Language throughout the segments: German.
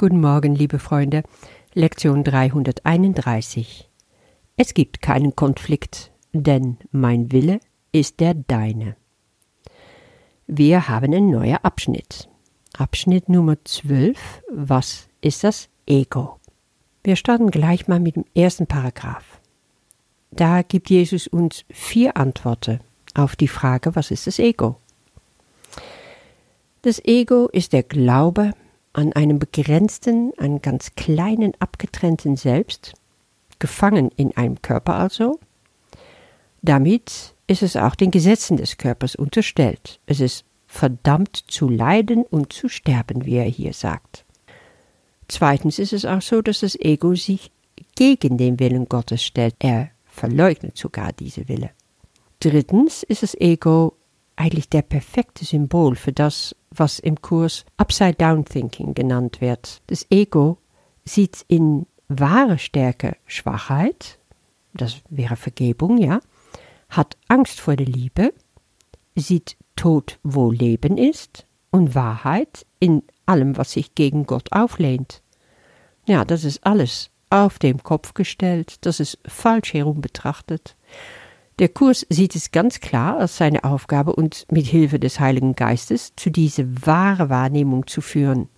Guten Morgen, liebe Freunde. Lektion 331. Es gibt keinen Konflikt, denn mein Wille ist der deine. Wir haben einen neuen Abschnitt. Abschnitt Nummer 12. Was ist das Ego? Wir starten gleich mal mit dem ersten Paragraph. Da gibt Jesus uns vier Antworten auf die Frage, was ist das Ego? Das Ego ist der Glaube an einem begrenzten, einen ganz kleinen, abgetrennten Selbst, gefangen in einem Körper also. Damit ist es auch den Gesetzen des Körpers unterstellt. Es ist verdammt zu leiden und zu sterben, wie er hier sagt. Zweitens ist es auch so, dass das Ego sich gegen den Willen Gottes stellt. Er verleugnet sogar diese Wille. Drittens ist das Ego eigentlich der perfekte Symbol für das, was im Kurs Upside Down Thinking genannt wird. Das Ego sieht in wahre Stärke Schwachheit, das wäre Vergebung, ja, hat Angst vor der Liebe, sieht Tod, wo Leben ist, und Wahrheit in allem, was sich gegen Gott auflehnt. Ja, das ist alles auf den Kopf gestellt, das ist falsch herum betrachtet. Der Kurs sieht es ganz klar als seine Aufgabe, uns mit Hilfe des Heiligen Geistes zu dieser wahre Wahrnehmung zu führen,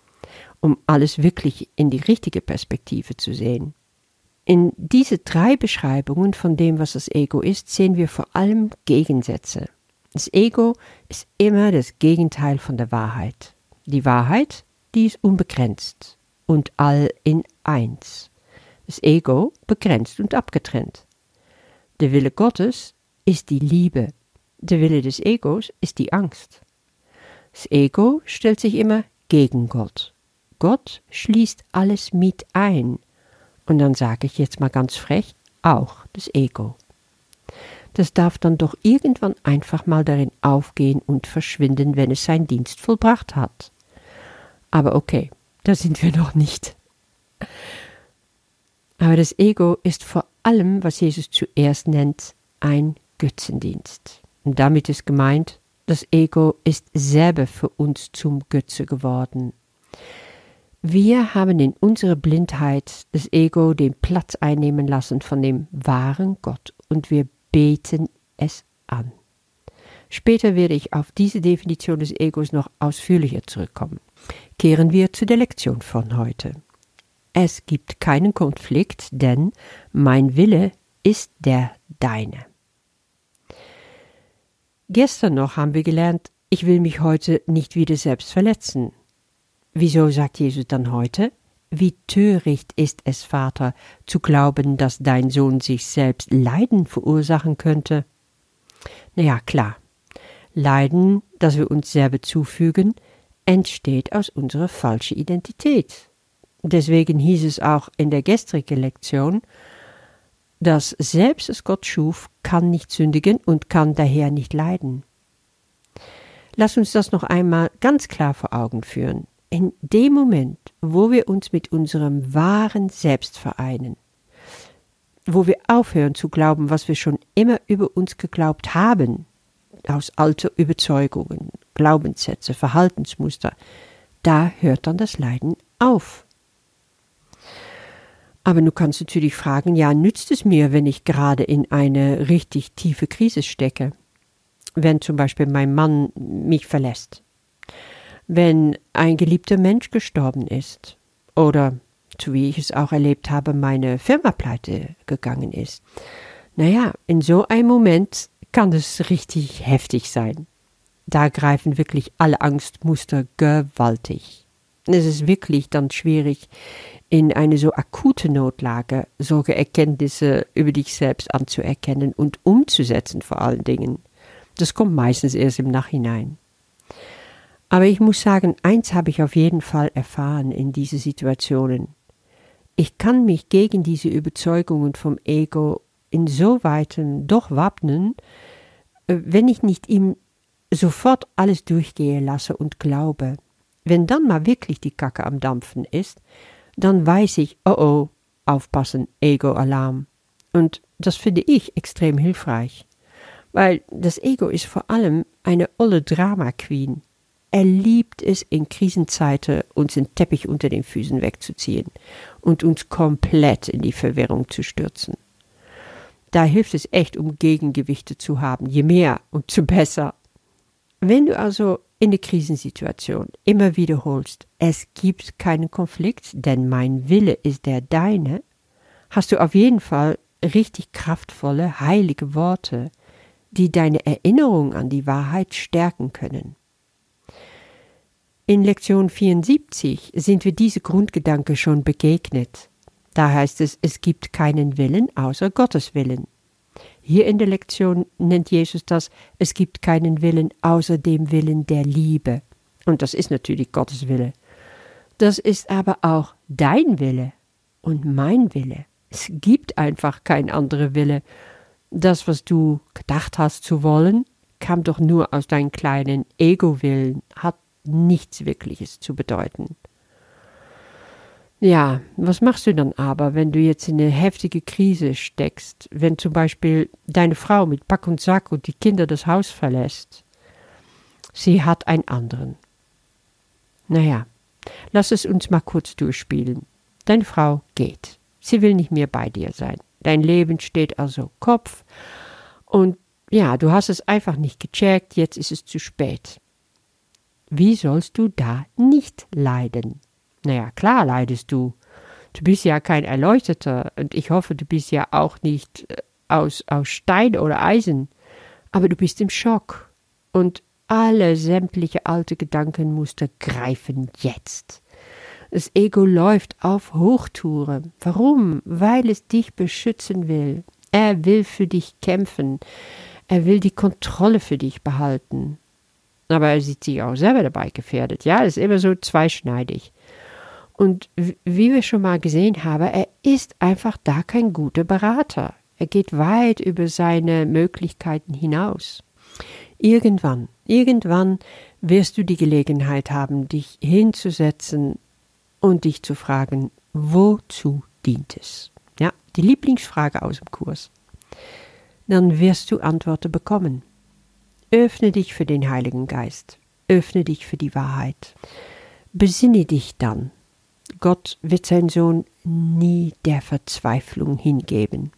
um alles wirklich in die richtige Perspektive zu sehen. In diese drei Beschreibungen von dem, was das Ego ist, sehen wir vor allem Gegensätze. Das Ego ist immer das Gegenteil von der Wahrheit. Die Wahrheit, die ist unbegrenzt und all in eins. Das Ego begrenzt und abgetrennt. Der Wille Gottes ist die Liebe. Der Wille des Egos ist die Angst. Das Ego stellt sich immer gegen Gott. Gott schließt alles mit ein. Und dann sage ich jetzt mal ganz frech, auch das Ego. Das darf dann doch irgendwann einfach mal darin aufgehen und verschwinden, wenn es seinen Dienst vollbracht hat. Aber okay, da sind wir noch nicht. Aber das Ego ist vor allem, was Jesus zuerst nennt, ein Götzendienst. Und damit ist gemeint, das Ego ist selber für uns zum Götze geworden. Wir haben in unserer Blindheit das Ego den Platz einnehmen lassen von dem wahren Gott und wir beten es an. Später werde ich auf diese Definition des Egos noch ausführlicher zurückkommen. Kehren wir zu der Lektion von heute. Es gibt keinen Konflikt, denn mein Wille ist der deine. Gestern noch haben wir gelernt, ich will mich heute nicht wieder selbst verletzen. Wieso sagt Jesus dann heute? Wie töricht ist es, Vater, zu glauben, dass dein Sohn sich selbst Leiden verursachen könnte? Na ja, klar. Leiden, das wir uns selber zufügen, entsteht aus unserer falschen Identität. Deswegen hieß es auch in der gestrigen Lektion, dass selbst es Gott schuf, kann nicht sündigen und kann daher nicht leiden. Lass uns das noch einmal ganz klar vor Augen führen. In dem Moment, wo wir uns mit unserem wahren Selbst vereinen, wo wir aufhören zu glauben, was wir schon immer über uns geglaubt haben, aus alter Überzeugungen, Glaubenssätze, Verhaltensmuster, da hört dann das Leiden auf. Aber du kannst natürlich fragen, ja, nützt es mir, wenn ich gerade in eine richtig tiefe Krise stecke? Wenn zum Beispiel mein Mann mich verlässt? Wenn ein geliebter Mensch gestorben ist? Oder, so wie ich es auch erlebt habe, meine Firma pleite gegangen ist? Naja, in so einem Moment kann es richtig heftig sein. Da greifen wirklich alle Angstmuster gewaltig. Es ist wirklich dann schwierig, in eine so akute Notlage solche Erkenntnisse über dich selbst anzuerkennen und umzusetzen vor allen Dingen. Das kommt meistens erst im Nachhinein. Aber ich muss sagen, eins habe ich auf jeden Fall erfahren in diese Situationen. Ich kann mich gegen diese Überzeugungen vom Ego insoweitem doch wappnen, äh, wenn ich nicht ihm sofort alles durchgehen lasse und glaube. Wenn dann mal wirklich die Kacke am Dampfen ist, dann weiß ich, oh oh, aufpassen, Ego-Alarm. Und das finde ich extrem hilfreich. Weil das Ego ist vor allem eine olle Drama-Queen. Er liebt es, in Krisenzeiten uns den Teppich unter den Füßen wegzuziehen und uns komplett in die Verwirrung zu stürzen. Da hilft es echt, um Gegengewichte zu haben. Je mehr und zu besser. Wenn du also in der Krisensituation immer wiederholst, es gibt keinen Konflikt, denn mein Wille ist der deine, hast du auf jeden Fall richtig kraftvolle, heilige Worte, die deine Erinnerung an die Wahrheit stärken können. In Lektion 74 sind wir diese Grundgedanke schon begegnet. Da heißt es, es gibt keinen Willen außer Gottes Willen. Hier in der Lektion nennt Jesus das, es gibt keinen Willen außer dem Willen der Liebe. Und das ist natürlich Gottes Wille. Das ist aber auch dein Wille und mein Wille. Es gibt einfach kein anderer Wille. Das, was du gedacht hast zu wollen, kam doch nur aus deinem kleinen Ego-Willen, hat nichts Wirkliches zu bedeuten. Ja, was machst du dann aber, wenn du jetzt in eine heftige Krise steckst, wenn zum Beispiel deine Frau mit Pack und Sack und die Kinder das Haus verlässt? Sie hat einen anderen. Naja, lass es uns mal kurz durchspielen. Deine Frau geht. Sie will nicht mehr bei dir sein. Dein Leben steht also Kopf und ja, du hast es einfach nicht gecheckt, jetzt ist es zu spät. Wie sollst du da nicht leiden? Naja, klar leidest du. Du bist ja kein Erleuchteter und ich hoffe, du bist ja auch nicht äh, aus, aus Stein oder Eisen. Aber du bist im Schock und alle sämtliche alte Gedankenmuster greifen jetzt. Das Ego läuft auf Hochtouren. Warum? Weil es dich beschützen will. Er will für dich kämpfen. Er will die Kontrolle für dich behalten. Aber er sieht sich auch selber dabei gefährdet. Ja, es ist immer so zweischneidig. Und wie wir schon mal gesehen haben, er ist einfach da kein guter Berater. Er geht weit über seine Möglichkeiten hinaus. Irgendwann, irgendwann wirst du die Gelegenheit haben, dich hinzusetzen und dich zu fragen, wozu dient es? Ja, die Lieblingsfrage aus dem Kurs. Dann wirst du Antworten bekommen. Öffne dich für den Heiligen Geist. Öffne dich für die Wahrheit. Besinne dich dann Gott wird sein Sohn nie der Verzweiflung hingeben.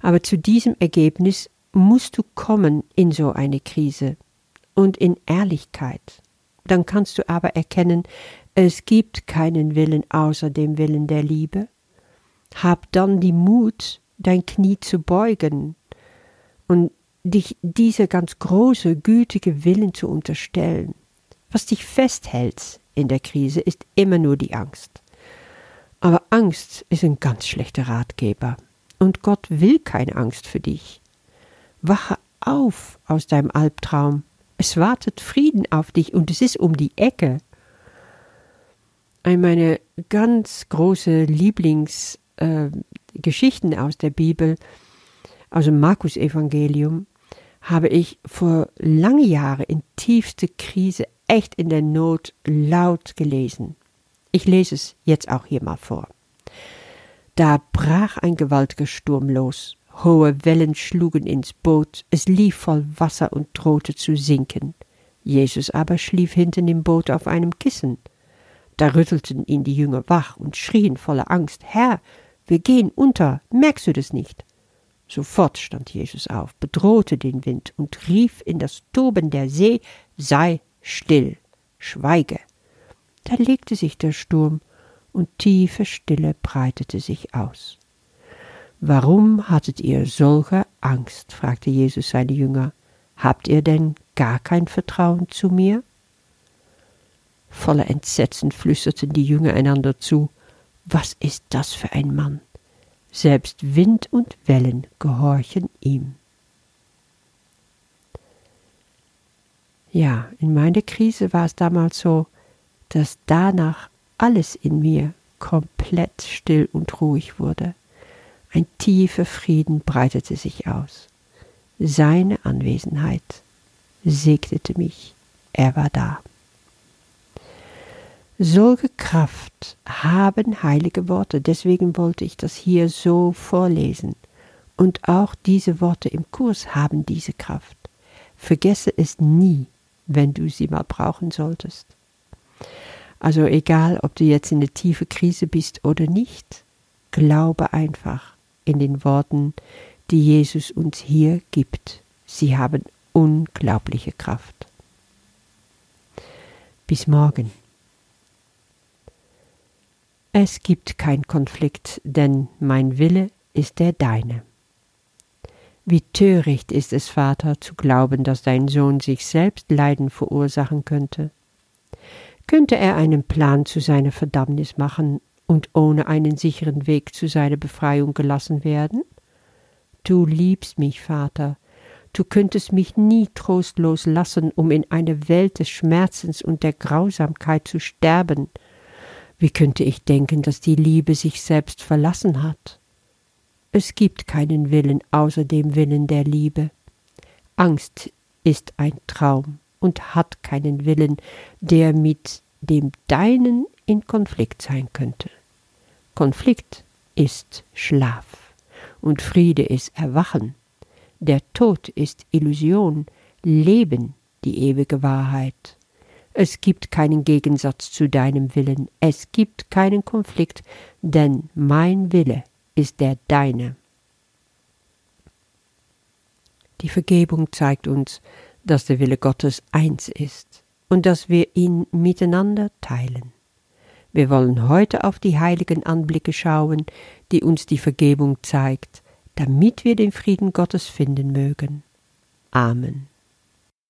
Aber zu diesem Ergebnis musst du kommen in so eine Krise und in Ehrlichkeit. Dann kannst du aber erkennen, es gibt keinen Willen außer dem Willen der Liebe. Hab dann die Mut, dein Knie zu beugen und dich dieser ganz große, gütige Willen zu unterstellen. Was dich festhält, in der Krise ist immer nur die Angst. Aber Angst ist ein ganz schlechter Ratgeber. Und Gott will keine Angst für dich. Wache auf aus deinem Albtraum. Es wartet Frieden auf dich und es ist um die Ecke. Eine meiner ganz große Lieblingsgeschichten äh, aus der Bibel, aus dem Markus-Evangelium, habe ich vor lange Jahren in tiefste Krise echt in der Not laut gelesen. Ich lese es jetzt auch hier mal vor. Da brach ein gewaltiger Sturm los. Hohe Wellen schlugen ins Boot, es lief voll Wasser und drohte zu sinken. Jesus aber schlief hinten im Boot auf einem Kissen. Da rüttelten ihn die Jünger wach und schrien voller Angst Herr, wir gehen unter, merkst du das nicht? Sofort stand Jesus auf, bedrohte den Wind und rief in das Toben der See Sei still, schweige. Da legte sich der Sturm, und tiefe Stille breitete sich aus. Warum hattet ihr solche Angst? fragte Jesus seine Jünger. Habt ihr denn gar kein Vertrauen zu mir? Voller Entsetzen flüsterten die Jünger einander zu. Was ist das für ein Mann? Selbst Wind und Wellen gehorchen ihm. Ja, in meiner Krise war es damals so, dass danach alles in mir komplett still und ruhig wurde. Ein tiefer Frieden breitete sich aus. Seine Anwesenheit segnete mich. Er war da. Solche Kraft haben heilige Worte, deswegen wollte ich das hier so vorlesen. Und auch diese Worte im Kurs haben diese Kraft. Vergesse es nie, wenn du sie mal brauchen solltest. Also egal, ob du jetzt in der tiefe Krise bist oder nicht, glaube einfach in den Worten, die Jesus uns hier gibt. Sie haben unglaubliche Kraft. Bis morgen. Es gibt kein Konflikt, denn mein Wille ist der deine. Wie töricht ist es, Vater, zu glauben, dass dein Sohn sich selbst Leiden verursachen könnte. Könnte er einen Plan zu seiner Verdammnis machen und ohne einen sicheren Weg zu seiner Befreiung gelassen werden? Du liebst mich, Vater, du könntest mich nie trostlos lassen, um in einer Welt des Schmerzens und der Grausamkeit zu sterben. Wie könnte ich denken, dass die Liebe sich selbst verlassen hat? Es gibt keinen Willen außer dem Willen der Liebe. Angst ist ein Traum und hat keinen Willen, der mit dem deinen in Konflikt sein könnte. Konflikt ist Schlaf und Friede ist Erwachen. Der Tod ist Illusion, Leben die ewige Wahrheit. Es gibt keinen Gegensatz zu deinem Willen, es gibt keinen Konflikt, denn mein Wille ist der deine. Die Vergebung zeigt uns, dass der Wille Gottes eins ist und dass wir ihn miteinander teilen. Wir wollen heute auf die heiligen Anblicke schauen, die uns die Vergebung zeigt, damit wir den Frieden Gottes finden mögen. Amen.